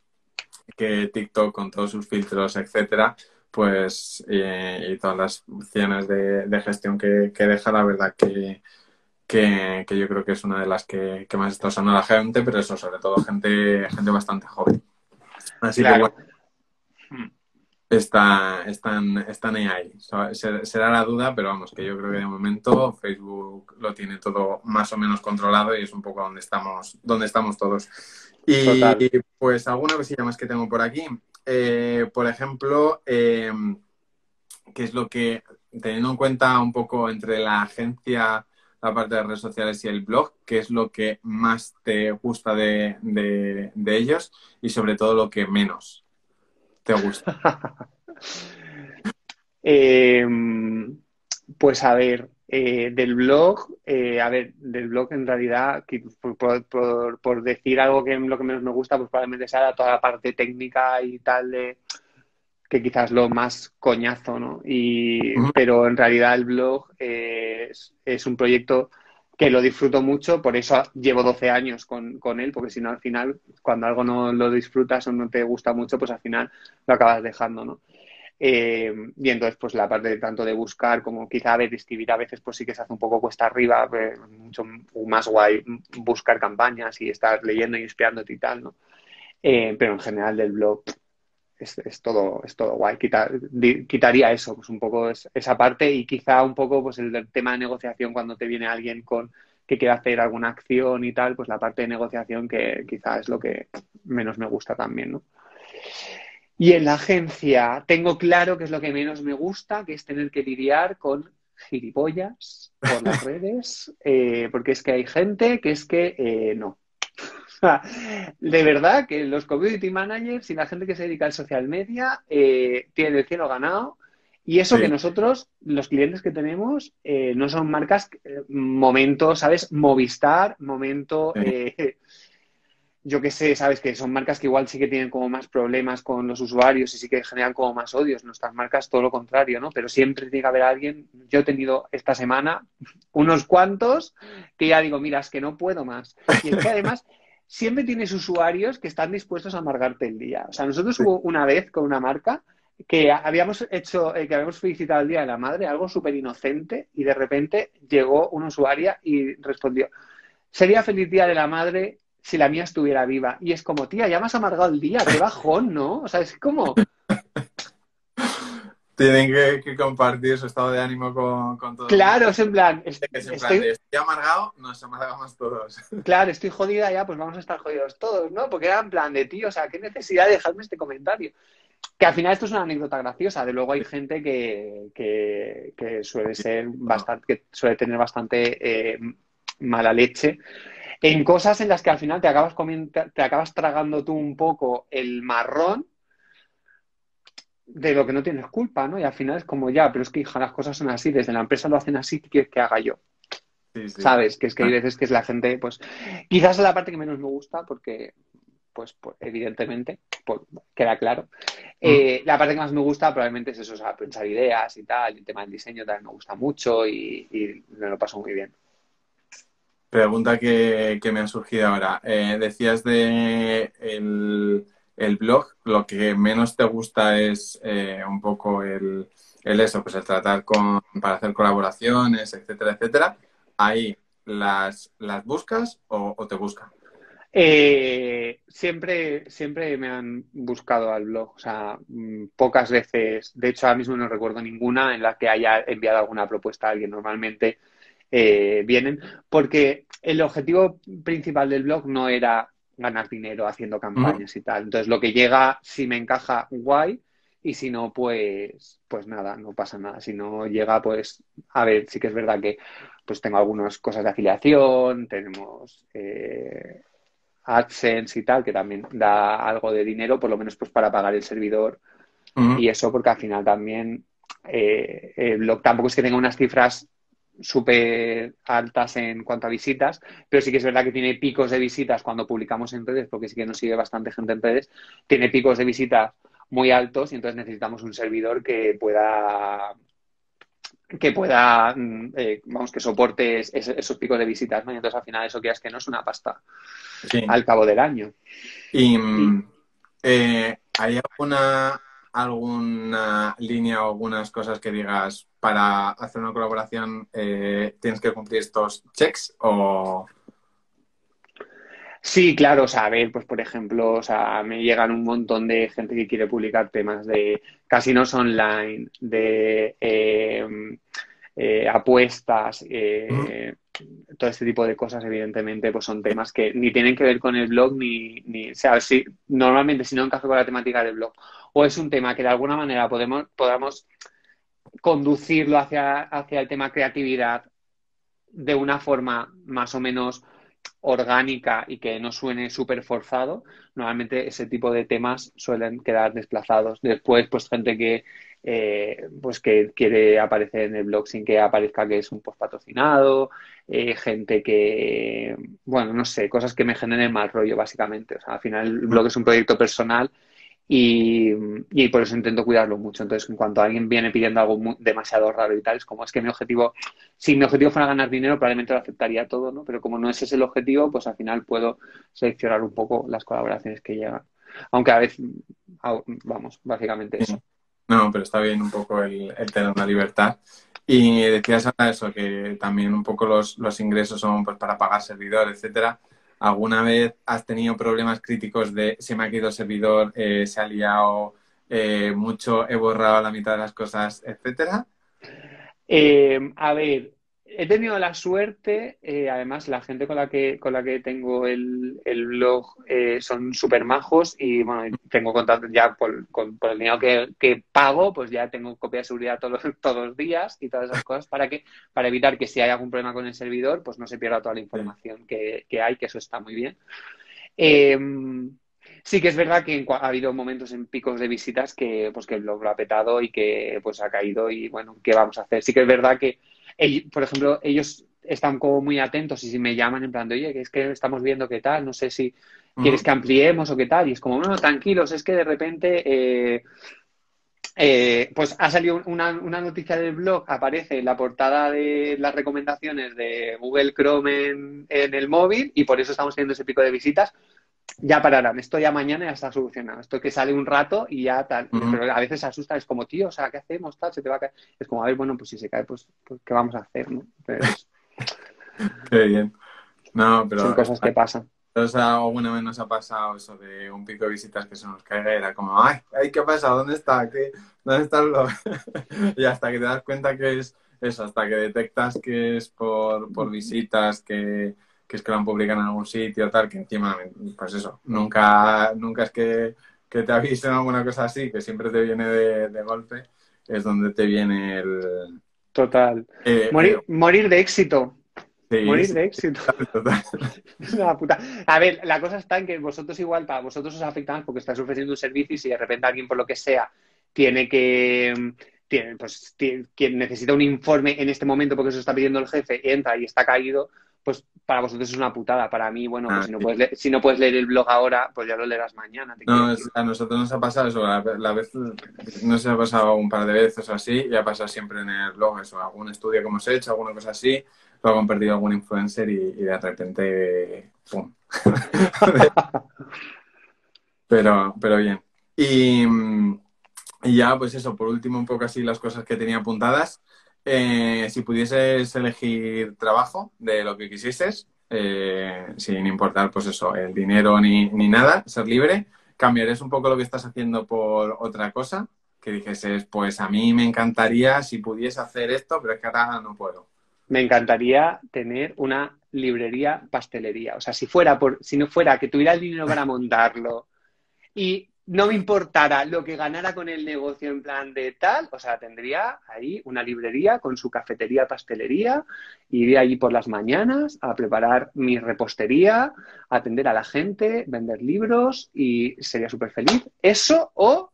que TikTok con todos sus filtros, etcétera, pues eh, y todas las opciones de, de gestión que, que, deja, la verdad que, que, que, yo creo que es una de las que, que más está usando la gente, pero eso sobre todo gente, gente bastante joven. Así claro. que bueno, está, están, están ahí. Será la duda, pero vamos, que yo creo que de momento Facebook lo tiene todo más o menos controlado y es un poco donde estamos, donde estamos todos. Y Total. pues alguna cosilla más que tengo por aquí. Eh, por ejemplo, eh, ¿qué es lo que, teniendo en cuenta un poco entre la agencia, la parte de redes sociales y el blog, qué es lo que más te gusta de, de, de ellos y sobre todo lo que menos? Te gusta? eh, pues a ver, eh, del blog, eh, a ver, del blog en realidad, por, por, por, decir algo que lo que menos me gusta, pues probablemente sea toda la parte técnica y tal de que quizás lo más coñazo, ¿no? Y, pero en realidad el blog es, es, un proyecto que lo disfruto mucho, por eso llevo 12 años con, con, él, porque si no al final, cuando algo no lo disfrutas o no te gusta mucho, pues al final lo acabas dejando, ¿no? Eh, y entonces, pues la parte de tanto de buscar como quizá de escribir a veces, pues sí que se hace un poco cuesta arriba, eh, mucho más guay buscar campañas y estar leyendo y inspirándote y tal, ¿no? Eh, pero en general del blog es, todo, es todo guay. quitaría eso, pues un poco esa parte y quizá un poco pues el tema de negociación cuando te viene alguien con que quiere hacer alguna acción y tal, pues la parte de negociación que quizá es lo que menos me gusta también, ¿no? Y en la agencia tengo claro que es lo que menos me gusta, que es tener que lidiar con gilipollas por las redes, eh, porque es que hay gente que es que eh, no. De verdad que los community managers y la gente que se dedica al social media eh, tienen el cielo ganado. Y eso que nosotros, los clientes que tenemos, no son marcas, momento, ¿sabes? Movistar, momento, yo qué sé, sabes que son marcas que igual sí que tienen como más problemas con los usuarios y sí que generan como más odios. Nuestras marcas todo lo contrario, ¿no? Pero siempre tiene que haber alguien. Yo he tenido esta semana unos cuantos que ya digo, mira, es que no puedo más. Y es que además siempre tienes usuarios que están dispuestos a amargarte el día. O sea, nosotros hubo una vez con una marca que habíamos hecho, eh, que habíamos felicitado el Día de la Madre, algo súper inocente, y de repente llegó una usuaria y respondió, sería feliz Día de la Madre si la mía estuviera viva. Y es como, tía, ya me has amargado el día, qué bajón, ¿no? O sea, es como... Tienen que, compartir su estado de ánimo con, con todos. Claro, es en plan... estoy... amargado, nos amargamos todos. Claro, estoy jodida ya, pues vamos a estar jodidos todos, ¿no? Porque era en plan de, tío, o sea, qué necesidad de dejarme este comentario. Que al final esto es una anécdota graciosa. De luego hay gente que, que, suele ser bastante, que suele tener bastante eh, mala leche en cosas en las que al final te acabas, te acabas tragando tú un poco el marrón de lo que no tienes culpa, ¿no? Y al final es como ya, pero es que hija, las cosas son así, desde la empresa lo hacen así, ¿qué quieres que haga yo? ¿Sabes? Que es que hay veces que es la gente, pues, quizás es la parte que menos me gusta porque, pues, pues evidentemente, pues, queda claro. Mm. Eh, la parte que más me gusta probablemente es eso, o sea, pensar ideas y tal, el tema del diseño también me gusta mucho y, y me lo paso muy bien. Pregunta que, me ha surgido ahora. Eh, decías de el, blog, lo que menos te gusta es eh, un poco el, eso, pues el tratar con, para hacer colaboraciones, etcétera, etcétera. Ahí, ¿las, las buscas o, te buscan? Eh, siempre, siempre me han buscado al blog, o sea, mm, pocas veces, de hecho ahora mismo no recuerdo ninguna en la que haya enviado alguna propuesta a alguien. Normalmente eh, vienen, porque el objetivo principal del blog no era ganar dinero haciendo campañas y tal. Entonces, lo que llega, si me encaja, guay, y si no, pues, pues nada, no pasa nada. Si no llega, pues, a ver, sí que es verdad que pues tengo algunas cosas de afiliación, tenemos eh, AdSense y tal, que también da algo de dinero, por lo menos pues para pagar el servidor. Y eso porque al final también eh, blog tampoco es que tenga unas cifras súper altas en cuanto a visitas, pero sí que es verdad que tiene picos de visitas cuando publicamos en redes, porque sí que nos sigue bastante gente en redes, tiene picos de visitas muy altos y entonces necesitamos un servidor que pueda que pueda, mm, eh, vamos, que soporte esos picos de visitas, ¿no? Y entonces al final eso que es que no es una pasta al cabo del año. ¿Y, mm, eh, hay alguna alguna línea o algunas cosas que digas para hacer una colaboración eh, tienes que cumplir estos checks o Sí, claro, o sea, a ver, pues por ejemplo, o sea, me llegan un montón de gente que quiere publicar temas de casinos online, de eh, eh, apuestas, todo este tipo de cosas, evidentemente, pues son temas que ni tienen que ver con el blog, ni, ni o sea, si, normalmente si no encaja con la temática del blog, o es un tema que de alguna manera podemos, podamos conducirlo hacia, hacia el tema creatividad de una forma más o menos orgánica y que no suene súper forzado, normalmente ese tipo de temas suelen quedar desplazados. Después, pues gente que eh, pues que quiere aparecer en el blog sin que aparezca que es un post patrocinado, eh, gente que, bueno, no sé, cosas que me generen mal rollo, básicamente. O sea, al final el blog es un proyecto personal Y, y, por eso intento cuidarlo mucho. Entonces, en cuanto alguien viene pidiendo algo demasiado raro y tal, es como es que mi objetivo, si mi objetivo fuera ganar dinero, probablemente lo aceptaría todo, ¿no? Pero como no ese es el objetivo, pues al final puedo seleccionar un poco las colaboraciones que llegan. Aunque a veces, vamos, básicamente eso. No, pero está bien un poco el, tener una libertad. Y decías ahora eso, que también un poco los, los ingresos son pues para pagar servidor, etcétera. ¿Alguna vez has tenido problemas críticos de se me ha quedado servidor, eh, se ha liado eh, mucho, he borrado la mitad de las cosas, etcétera? Eh, a ver, he tenido la suerte, eh, además la gente con la que, con la que tengo el, el blog eh, son súper majos y bueno, tengo contacto ya por, con, por el dinero que, que, pago, pues ya tengo copia de seguridad todos, todos los días y todas esas cosas para que para evitar que si hay algún problema con el servidor, pues no se pierda toda la información que, que hay, que eso está muy bien. Eh, sí que es verdad que ha habido momentos en picos de visitas que pues que el blog lo ha petado y que pues ha caído y bueno, ¿qué vamos a hacer? Sí que es verdad que por ejemplo, ellos están como muy atentos y si me llaman en plan de, oye, que es que estamos viendo qué tal, no sé si quieres que ampliemos o qué tal. Y es como, no, tranquilos, es que de repente, eh, eh, pues ha salido una, una, noticia del blog, aparece en la portada de las recomendaciones de Google Chrome en, en el móvil y por eso estamos teniendo ese pico de visitas ya pararán, esto ya mañana ya está solucionado, esto que sale un rato y ya tal, uh -huh. pero a veces se asusta, es como, tío, o sea, ¿qué hacemos? Tal, se te va a caer. Es como, a ver, bueno, pues si se cae, pues, pues ¿qué vamos a hacer? ¿no? Qué bien. No, pero... Son cosas que pasan. O sea, alguna vez nos ha pasado eso de un pico de visitas que se nos caiga y era como, ay, ay ¿qué pasa? ¿Dónde está? ¿Qué? ¿Dónde está el blog? y hasta que te das cuenta que es eso, hasta que detectas que es por, por visitas, que que es que lo han publicado en algún sitio, tal, que encima, pues eso, nunca, nunca es que, que te avisen alguna cosa así, que siempre te viene de, de golpe, es donde te viene el... Total. Eh, morir, eh, morir de éxito. sí, morir sí, de éxito. total. Es una puta. A ver, la cosa está en que vosotros igual, para vosotros os afecta más porque estáis ofreciendo un servicio y si de repente alguien por lo que sea tiene que tiene, pues, tiene, que necesita un informe en este momento porque se está pidiendo el jefe, entra y está caído, pues para vosotros es una putada. Para mí, bueno, pues Ah, si, no sí. puedes leer, si no puedes leer el blog ahora, pues ya lo leerás mañana. te No, es- a nosotros nos ha pasado eso, la, la vez, no se ha pasado un par de veces o así, y ha pasado siempre en el blog eso, algún estudio que hemos hecho, alguna cosa así, luego han perdido algún influencer y, y de repente, ¡pum! pero, pero bien. Y, y ya, pues eso, por último, un poco así las cosas que tenía apuntadas. Eh, si pudieses elegir trabajo de lo que quisieses, eh, sin importar, pues eso, el dinero ni, ni nada, ser libre, ¿cambiarías un poco lo que estás haciendo por otra cosa? Que dijeses, pues a mí me encantaría si pudiese hacer esto, pero es que ahora no puedo. Me encantaría tener una librería pastelería. O sea, si fuera por, si no fuera que tuviera el dinero para montarlo y no me importara lo que ganara con el negocio en plan de tal, o sea, tendría ahí una librería con su cafetería, pastelería, iría allí por las mañanas a preparar mi repostería, a atender a la gente, vender libros y sería súper feliz. Eso o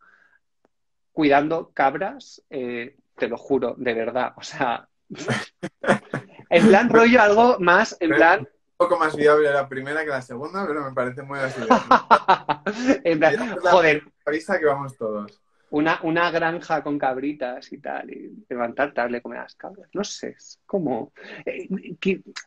cuidando cabras, eh, te lo juro, de verdad. O sea, en plan rollo algo más, en plan, poco más viable la primera que la segunda, pero me parece muy así. en plan, joder, Avisa que vamos todos. una, una granja con cabritas y tal, y levantarte, darle comer a las cabras. No sé, es como. eh,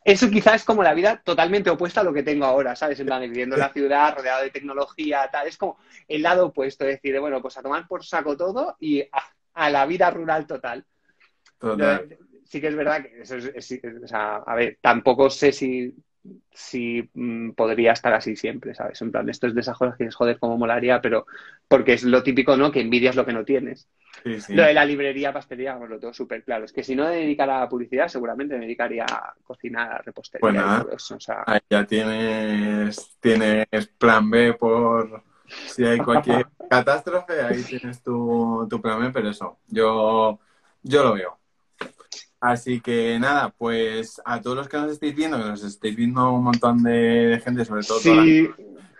eso quizás es como la vida totalmente opuesta a lo que tengo ahora, ¿sabes? En plan, viviendo en la ciudad, rodeado de tecnología, tal. Es como el lado opuesto, es decir, de, bueno, pues a tomar por saco todo y a, a la vida rural total. Total. Sí que es verdad que eso es, es- es- o sea, a ver, tampoco sé si, si mm, podría estar así siempre, ¿sabes? En plan, esto es de esas cosas que es joder como molaría, pero porque es lo típico, ¿no? Que envidias lo que no tienes. Sí, sí. Lo de la librería, pastelería, pues lo tengo súper claro. Es que si no me dedicara a la publicidad, seguramente me dedicaría a cocinar, a repostería Pues todo eso. O sea, Ahí ya tienes, tienes plan B por si hay cualquier catástrofe, ahí tienes tu, tu plan B, pero eso, yo, yo lo veo. Así que nada, pues a todos los que nos estéis viendo, que nos estéis viendo un montón de gente, sobre todo toda la sí,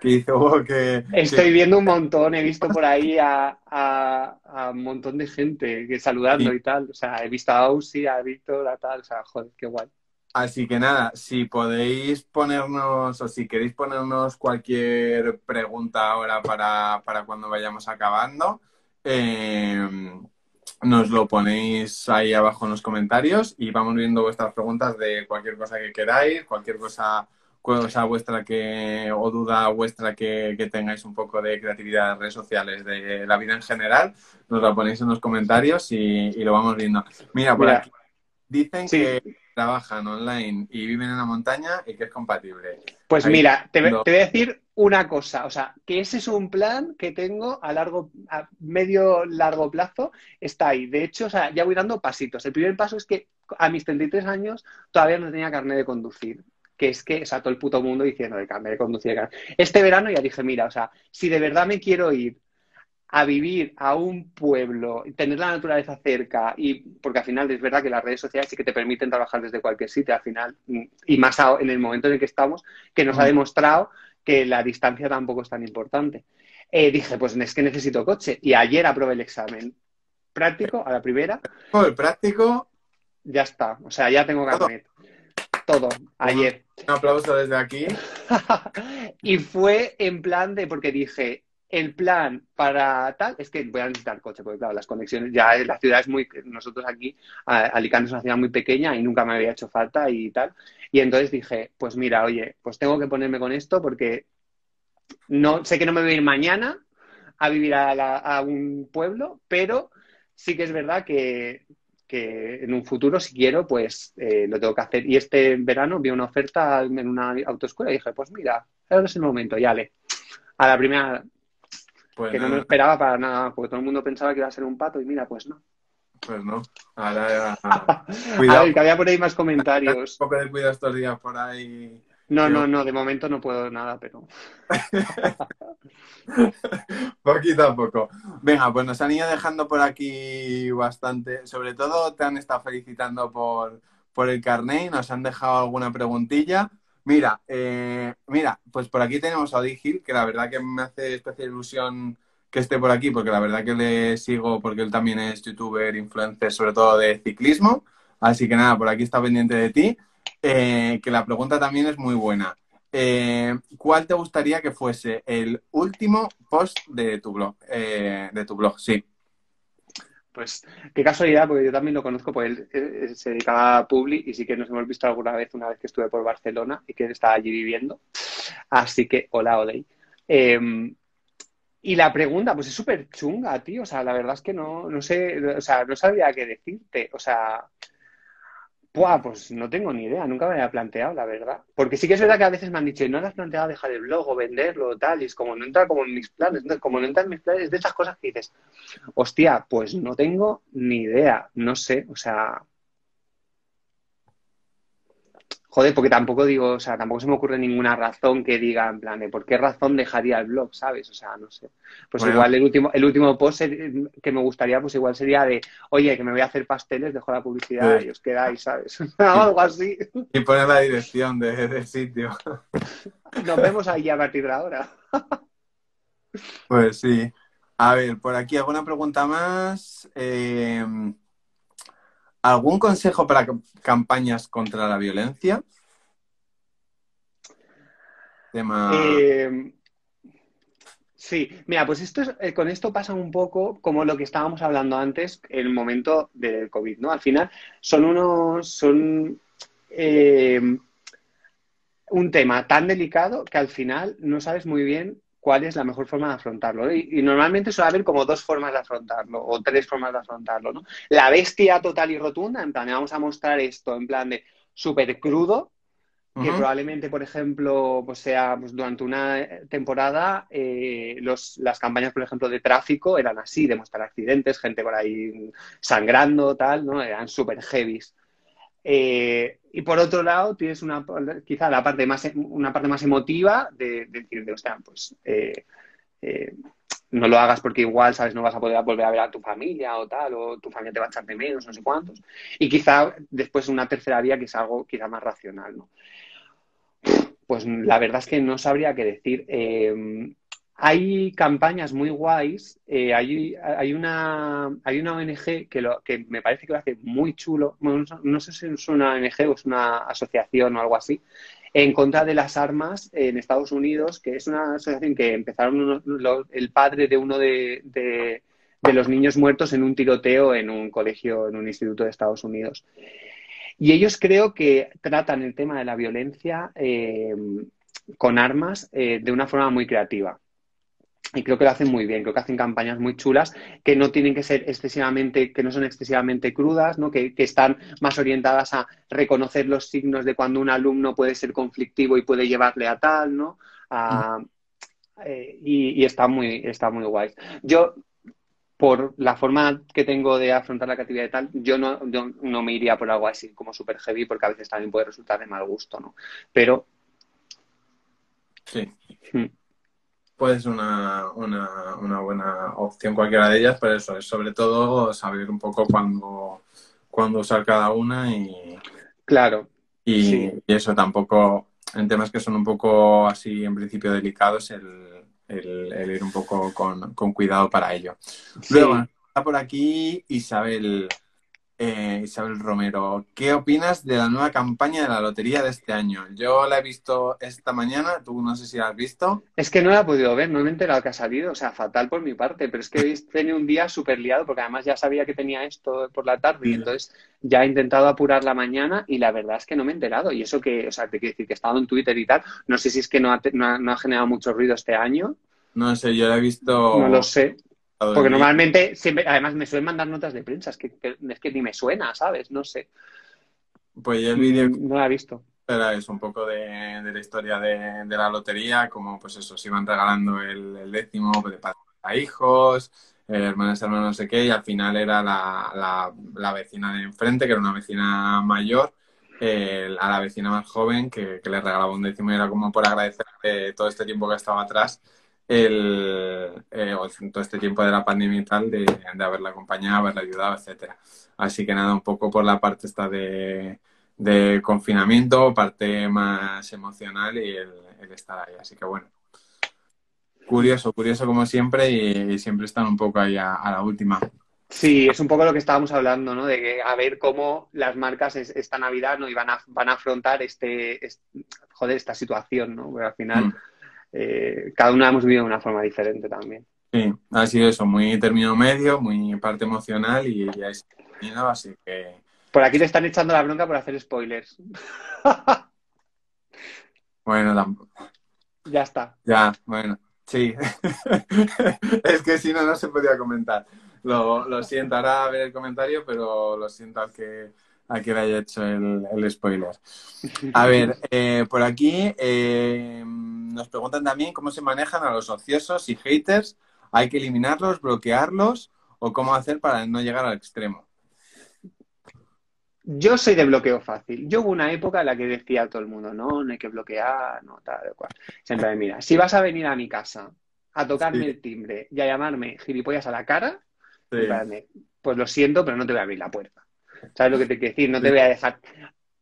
que Hugo que, estoy que- viendo un montón, he visto por ahí a, a- a un montón de gente que saludando Sí. y tal. O sea, he visto a Ausi, a Víctor, a tal. O sea, joder, qué guay. Así que nada, si podéis ponernos o si queréis ponernos cualquier pregunta ahora para, para cuando vayamos acabando, eh, nos lo ponéis ahí abajo en los comentarios y vamos viendo vuestras preguntas de cualquier cosa que queráis, cualquier cosa, cosa vuestra que, o duda vuestra que, que tengáis un poco de creatividad en redes sociales, de la vida en general, nos lo ponéis en los comentarios y, y lo vamos viendo. Mira, por Mira. aquí dicen Sí. que trabajan online y viven en la montaña y que es compatible. Pues Ahí mira, te, te voy a decir una cosa, o sea, que ese es un plan que tengo a largo, a medio largo plazo, está ahí. De hecho, o sea, ya voy dando pasitos. El primer paso es que a mis 33 años todavía no tenía carnet de conducir. Que es que, o sea, todo el puto mundo diciendo de carnet de conducir. de. Este verano ya dije, mira, o sea, si de verdad me quiero ir a vivir a un pueblo, tener la naturaleza cerca, y porque al final es verdad que las redes sociales sí que te permiten trabajar desde cualquier sitio, al final, mm, y más en el momento en el que estamos, que nos ha demostrado que la distancia tampoco es tan importante. Eh, dije, pues es que necesito coche, y ayer aprobé el examen práctico a la primera, El práctico, ya está, o sea, ya tengo Todo. carnet. Todo, ayer. un aplauso desde aquí. y fue en plan de, porque dije, el plan para tal es que voy a necesitar coche, porque claro, las conexiones, ya la ciudad es muy, nosotros aquí, Alicante es una ciudad muy pequeña y nunca me había hecho falta y tal. Y entonces dije, pues mira, oye, pues tengo que ponerme con esto porque no, sé que no me voy a ir mañana a vivir a un pueblo, pero sí que es verdad que, que en un futuro, si quiero, pues eh, lo tengo que hacer. Y este verano vi una oferta en una autoescuela y dije, pues mira, ahora es el momento, ya le. A la primera, Pues, que no me esperaba para nada, porque todo el mundo pensaba que iba a ser un pato y mira, pues no. pues no. Ahora, cuidado. ver, que había por ahí más Un comentarios. poco de cuidado estos días por ahí. No, Yo- no, no, de momento no puedo nada, pero... Poquito a poco. Venga, pues nos han ido dejando por aquí bastante. Sobre todo te han estado felicitando por, por el carnet y nos han dejado alguna preguntilla. Mira, eh, mira, pues por aquí tenemos a Odi Gil, que la verdad que me hace especial ilusión que esté por aquí, porque la verdad que le sigo, porque él también es youtuber, influencer, sobre todo de ciclismo. Así que nada, por aquí está pendiente de ti. Eh, que la pregunta también es muy buena. Eh, ¿Cuál te gustaría que fuese el último post de tu blog? Eh, de tu blog, sí. Pues qué casualidad, porque yo también lo conozco, porque él eh, se dedicaba a Publi y sí que nos hemos visto alguna vez, una vez que estuve por Barcelona y que él estaba allí viviendo. Así que, hola, Oley. Eh, y la pregunta, pues es súper chunga, tío. O sea, la verdad es que no, no sé, o sea, no sabría qué decirte. O sea, buah, pues no tengo ni idea, nunca me había planteado, la verdad. Porque sí que es verdad que a veces me han dicho, no has planteado dejar el blog o venderlo o tal, y es como no entra como en mis planes. Como no entra en mis planes, es de esas cosas que dices, hostia, pues no tengo ni idea, no sé, o sea. Joder, porque tampoco digo, o sea, tampoco se me ocurre ninguna razón que diga, en plan, de por qué razón dejaría el blog, ¿sabes? O sea, no sé. Pues Bueno. igual el último, el último post que me gustaría, pues igual sería de, oye, que me voy a hacer pasteles, dejo la publicidad Sí. y os quedáis, ¿sabes? Algo así. Y poner la dirección de- del sitio. Nos vemos ahí a partir de ahora. Pues sí. A ver, por aquí alguna pregunta más. Eh, ¿Algún consejo para campañas contra la violencia? Eh, sí, mira, pues esto es, eh, con esto pasa un poco como lo que estábamos hablando antes, el momento del COVID, ¿no? Al final son unos, son eh, un tema tan delicado que al final no sabes muy bien cuál es la mejor forma de afrontarlo. Y, y normalmente suele haber como dos formas de afrontarlo o tres formas de afrontarlo, ¿no? La bestia total y rotunda, en plan, vamos a mostrar esto en plan de súper crudo, que Ujú. probablemente, por ejemplo, pues sea pues, durante una temporada eh, los, las campañas, por ejemplo, de tráfico eran así, de mostrar accidentes, gente por ahí sangrando, tal, ¿no? Eran súper heavies. Eh, y por otro lado, tienes una quizá la parte más, una parte más emotiva de, de decir, de, o sea, pues eh, eh, no lo hagas porque igual, ¿sabes? No vas a poder volver a ver a tu familia o tal, o tu familia te va a echar de menos, no sé cuántos. Y quizá después una tercera vía que es algo quizá más racional, ¿no? Pues la verdad es que no sabría qué decir. Hay campañas muy guays. eh, hay, hay, una, hay una ONG que, lo, que me parece que lo hace muy chulo. No, sé si es una ONG o es una asociación o algo así. En contra de las armas en Estados Unidos, que es una asociación que empezaron el padre de uno de los niños muertos en un tiroteo en un colegio, en un instituto de Estados Unidos. Y ellos creo que tratan el tema de la violencia eh, con armas eh, de una forma muy creativa. Y creo que lo hacen muy bien, creo que hacen campañas muy chulas que no tienen que ser excesivamente, que no son excesivamente crudas, ¿no? Que, que están más orientadas a reconocer los signos de cuando un alumno puede ser conflictivo y puede llevarle a tal, ¿no? A- eh, y, y está muy, está muy guay. Yo, por la forma que tengo de afrontar la creatividad y tal, yo no, yo no me iría por algo así como super heavy porque a veces también puede resultar de mal gusto, ¿no? Pero Sí. mm, Puede ser una, una, una buena opción cualquiera de ellas, pero eso es sobre todo saber un poco cuándo, cuándo usar cada una y, claro, y, Sí. y eso tampoco, en temas que son un poco así en principio delicados, el, el- el ir un poco con, con cuidado para ello. sí. Luego, está por aquí Isabel, eh, Isabel Romero. ¿Qué opinas de la nueva campaña de la lotería de este año? Yo la he visto esta mañana, tú no sé si la has visto. Es que no la he podido ver, no me he enterado que ha salido, o sea, fatal por mi parte, pero es que he tenido un día súper liado porque además ya sabía que tenía esto por la tarde y entonces ya he intentado apurar la mañana y la verdad es que no me he enterado. Y eso que, o sea, te quiero decir que he estado en Twitter y tal, no sé si es que no ha, no ha- no ha generado mucho ruido este año, No sé, yo la he visto no lo sé, porque normalmente siempre, además me suelen mandar notas de prensa, es que, que- es que ni me suena, ¿sabes? No sé, Pues yo el vídeo no la he visto. era eso, un poco de, de la historia de, de la lotería, como pues eso, se iban regalando el, el décimo pues, de padres a hijos, hermanas, hermanos, no sé qué, y al final era la, la, la vecina de enfrente, que era una vecina mayor, eh, a la vecina más joven, que, que le regalaba un décimo y era como por agradecer eh, todo este tiempo que estaba atrás, el, eh, todo este tiempo de la pandemia y tal, de, de haberla acompañado, haberla ayudado, etcétera. Así que nada, un poco por la parte esta de, de confinamiento, parte más emocional y el, el estar ahí. Así que bueno, curioso, curioso como siempre y, y siempre están un poco ahí a, a la última. Sí, es un poco lo que estábamos hablando, ¿no? De que a ver cómo las marcas es- esta Navidad ¿no? y van a, van a afrontar este, es- joder, esta situación, ¿no? Porque al final Mm. Eh, cada una hemos vivido de una forma diferente también. Sí, ha sido eso, muy término medio, muy parte emocional y ya es así que Por aquí te están echando la bronca por hacer spoilers. bueno, tam- Ya está. ya, bueno, sí. es que si no, no se podía comentar. Lo, lo siento, ahora a ver el comentario, pero lo siento al que, a que le haya hecho el, el spoiler. A ver, eh, por aquí eh, nos preguntan también cómo se manejan a los ociosos y haters. ¿Hay que eliminarlos, bloquearlos o cómo hacer para no llegar al extremo? Yo soy de bloqueo fácil. Yo hubo una época en la que decía a todo el mundo, no, no hay que bloquear, no, tal, cual. Siempre, mira, si vas a venir a mi casa a tocarme Sí. el timbre y a llamarme gilipollas a la cara, Sí. Pues lo siento, pero no te voy a abrir la puerta. ¿Sabes lo que te quiero decir? No te voy a dejar.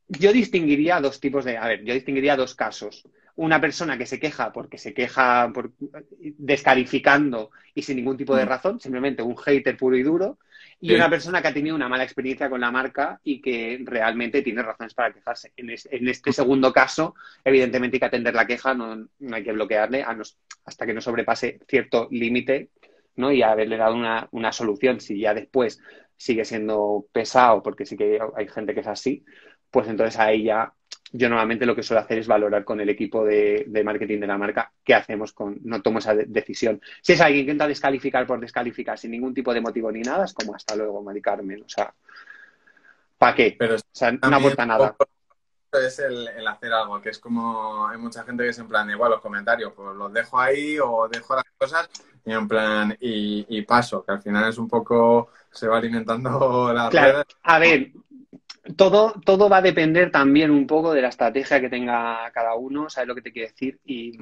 Yo distinguiría dos tipos de. A ver, yo distinguiría dos casos. Una persona que se queja porque se queja por, descalificando y sin ningún tipo de Mm. razón, simplemente un hater puro y duro. Y Sí. una persona que ha tenido una mala experiencia con la marca y que realmente tiene razones para quejarse. En, es- en este segundo caso, evidentemente hay que atender la queja, no, no hay que bloquearle a nos- hasta que no sobrepase cierto límite ¿no? y haberle dado una, una solución. Si ya después sigue siendo pesado, porque sí que hay gente que es así, pues entonces ahí ya yo normalmente lo que suelo hacer es valorar con el equipo de, de marketing de la marca qué hacemos con, no tomo esa de- decisión. Si es alguien que intenta descalificar por descalificar sin ningún tipo de motivo ni nada, es como hasta luego, Mari Carmen. O sea, ¿para qué? Pero O sea, no aporta nada. Es el, el hacer algo, que es como hay mucha gente que es en plan, igual los comentarios, pues los dejo ahí o dejo las cosas y en plan, y, y paso, que al final es un poco, se va alimentando la Claro, a ver, todo, todo va a depender también un poco de la estrategia que tenga cada uno, ¿sabes lo que te quiero decir? Y,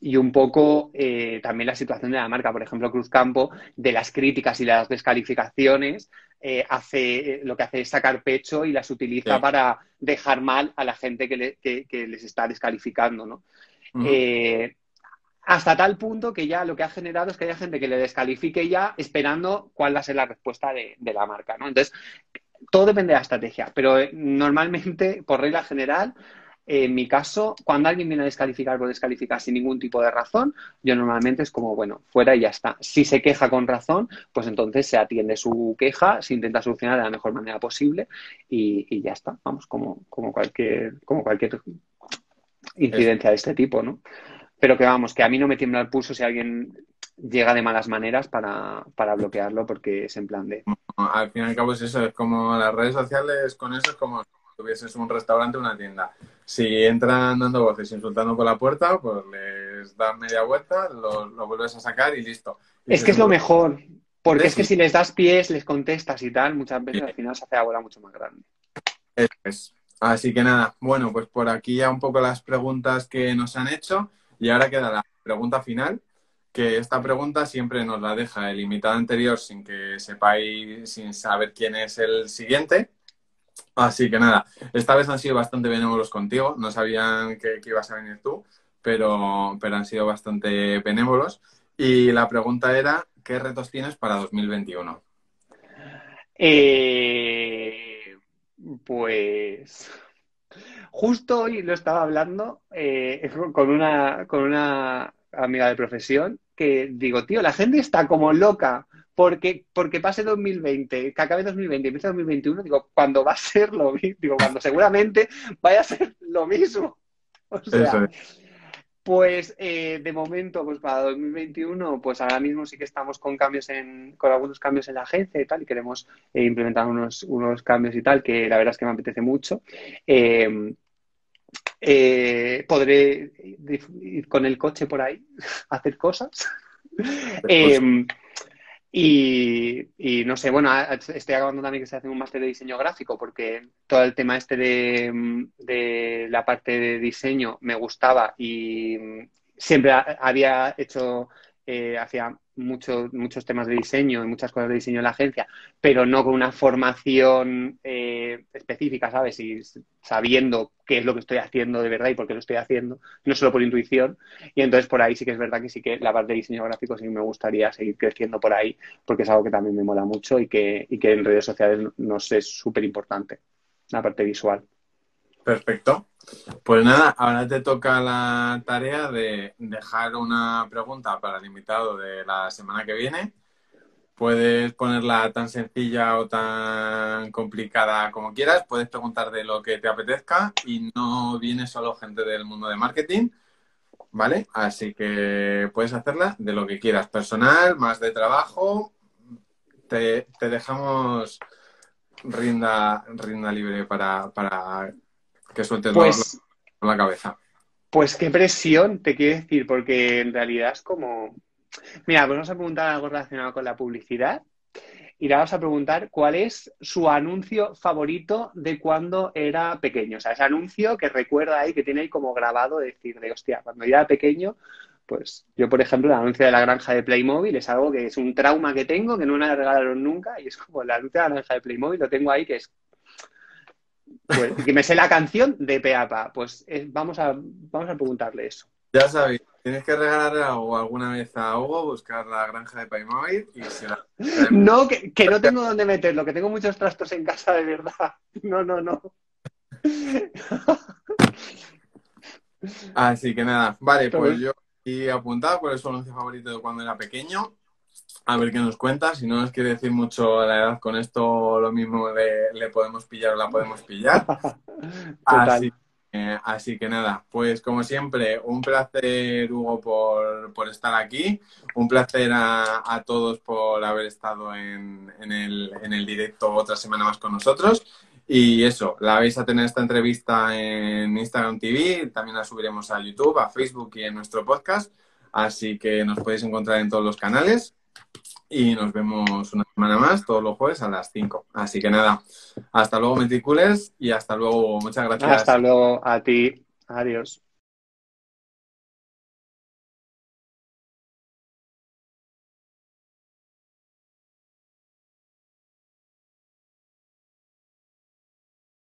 y un poco eh, también la situación de la marca. Por ejemplo, Cruzcampo, de las críticas y las descalificaciones, eh, hace, eh, lo que hace es sacar pecho y las utiliza Sí. para dejar mal a la gente que, le- que- que les está descalificando, ¿no? Eh, hasta tal punto que ya lo que ha generado es que haya gente que le descalifique ya esperando cuál va a ser la respuesta de, de la marca, ¿no? Entonces, todo depende de la estrategia, pero eh, normalmente, por regla general, en mi caso, cuando alguien viene a descalificar por descalificar sin ningún tipo de razón, yo normalmente es como, bueno, fuera y ya está. Si se queja con razón, pues entonces se atiende su queja, se intenta solucionar de la mejor manera posible y, y ya está. Vamos, como, como, cualquier, como cualquier incidencia de este tipo, ¿no? Pero que vamos, que a mí no me tiembla el pulso si alguien llega de malas maneras para, para bloquearlo porque es en plan de... Al fin y al cabo es eso, es como las redes sociales, con eso es como si tuvieses un restaurante o una tienda. Si entran dando voces, insultando por la puerta, pues les das media vuelta, lo, lo vuelves a sacar y listo. Y Es que es lo mejor, porque es que si les das pies, les contestas y tal, muchas veces al final se hace la bola mucho más grande. Eso es. Así que nada, bueno, pues por aquí ya un poco las preguntas que nos han hecho y ahora queda la pregunta final, que esta pregunta siempre nos la deja el invitado anterior sin que sepáis, sin saber quién es el siguiente. Así que nada, esta vez han sido bastante benévolos contigo, no sabían que, ibas a venir tú, pero, pero han sido bastante benévolos. Y la pregunta era, ¿qué retos tienes para 2021? Eh, pues justo hoy lo estaba hablando eh, con una, con una amiga de profesión que digo, tío, la gente está como loca porque, porque pase 2020, que acabe 2020 y empiece 2021, digo, cuando va a ser lo mismo, digo, cuando seguramente vaya a ser lo mismo. O sea. Pues eh, de momento, pues para 2021, pues ahora mismo sí que estamos con cambios en, con algunos cambios en la agencia y tal, y queremos eh, implementar unos, unos cambios y tal, que la verdad es que me apetece mucho. Eh, podré ir con el coche por ahí, hacer cosas. Y, y no sé, bueno, estoy acabando también que se hace un máster de diseño gráfico porque todo el tema este de, de la parte de diseño me gustaba y siempre ha- había hecho, eh, hacía muchos muchos temas de diseño y muchas cosas de diseño en la agencia, pero no con una formación eh, específica, ¿sabes? Y sabiendo qué es lo que estoy haciendo de verdad y por qué lo estoy haciendo, no solo por intuición. Y entonces por ahí sí que es verdad que sí que la parte de diseño gráfico sí me gustaría seguir creciendo por ahí, porque es algo que también me mola mucho y que, y que en redes sociales nos es súper importante, la parte visual. Perfecto. Pues nada, ahora te toca la tarea de dejar una pregunta para el invitado de la semana que viene. Puedes ponerla tan sencilla o tan complicada como quieras. Puedes preguntar de lo que te apetezca y no viene solo gente del mundo de marketing, ¿vale? Así que puedes hacerla de lo que quieras, personal, más de trabajo. Te, te dejamos rinda, rinda libre para, para que sueltes Pues, con la cabeza. pues qué presión, te quiero decir, porque en realidad es como... Mira, pues vamos a preguntar algo relacionado con la publicidad y le vamos a preguntar cuál es su anuncio favorito de cuando era pequeño. O sea, ese anuncio que recuerda ahí, que tiene ahí como grabado, de decir, de hostia, cuando yo era pequeño, pues yo, por ejemplo, el anuncio de la granja de Playmobil es algo que es un trauma que tengo, que no me la regalaron nunca, y es como el anuncio de la granja de Playmobil, lo tengo ahí, que es pues, que me sé la canción de pe a pa. Pues eh, vamos a, vamos a preguntarle eso. Ya sabéis, tienes que regalar algo alguna vez a Hugo, buscar la granja de Playmobil y se la... No, que, que no tengo dónde meterlo, que tengo muchos trastos en casa de verdad. No, no, no. Así que nada, vale, pues yo he apuntado cuál es su anuncio favorito de cuando era pequeño. A ver qué nos cuenta. Si no nos quiere decir mucho la edad, con esto lo mismo le, le podemos pillar o la podemos pillar. Así, eh, así que nada, pues como siempre, un placer, Hugo, por, por estar aquí. Un placer a, a todos por haber estado en, en el, en el directo otra semana más con nosotros. Y eso, la vais a tener esta entrevista en Instagram TV, también la subiremos a YouTube, a Facebook y en nuestro podcast. Así que nos podéis encontrar en todos los canales. Y nos vemos una semana más, todos los jueves a las 5. Así que nada, hasta luego, Meticulers, y hasta luego. Muchas gracias. Hasta luego a ti. Adiós.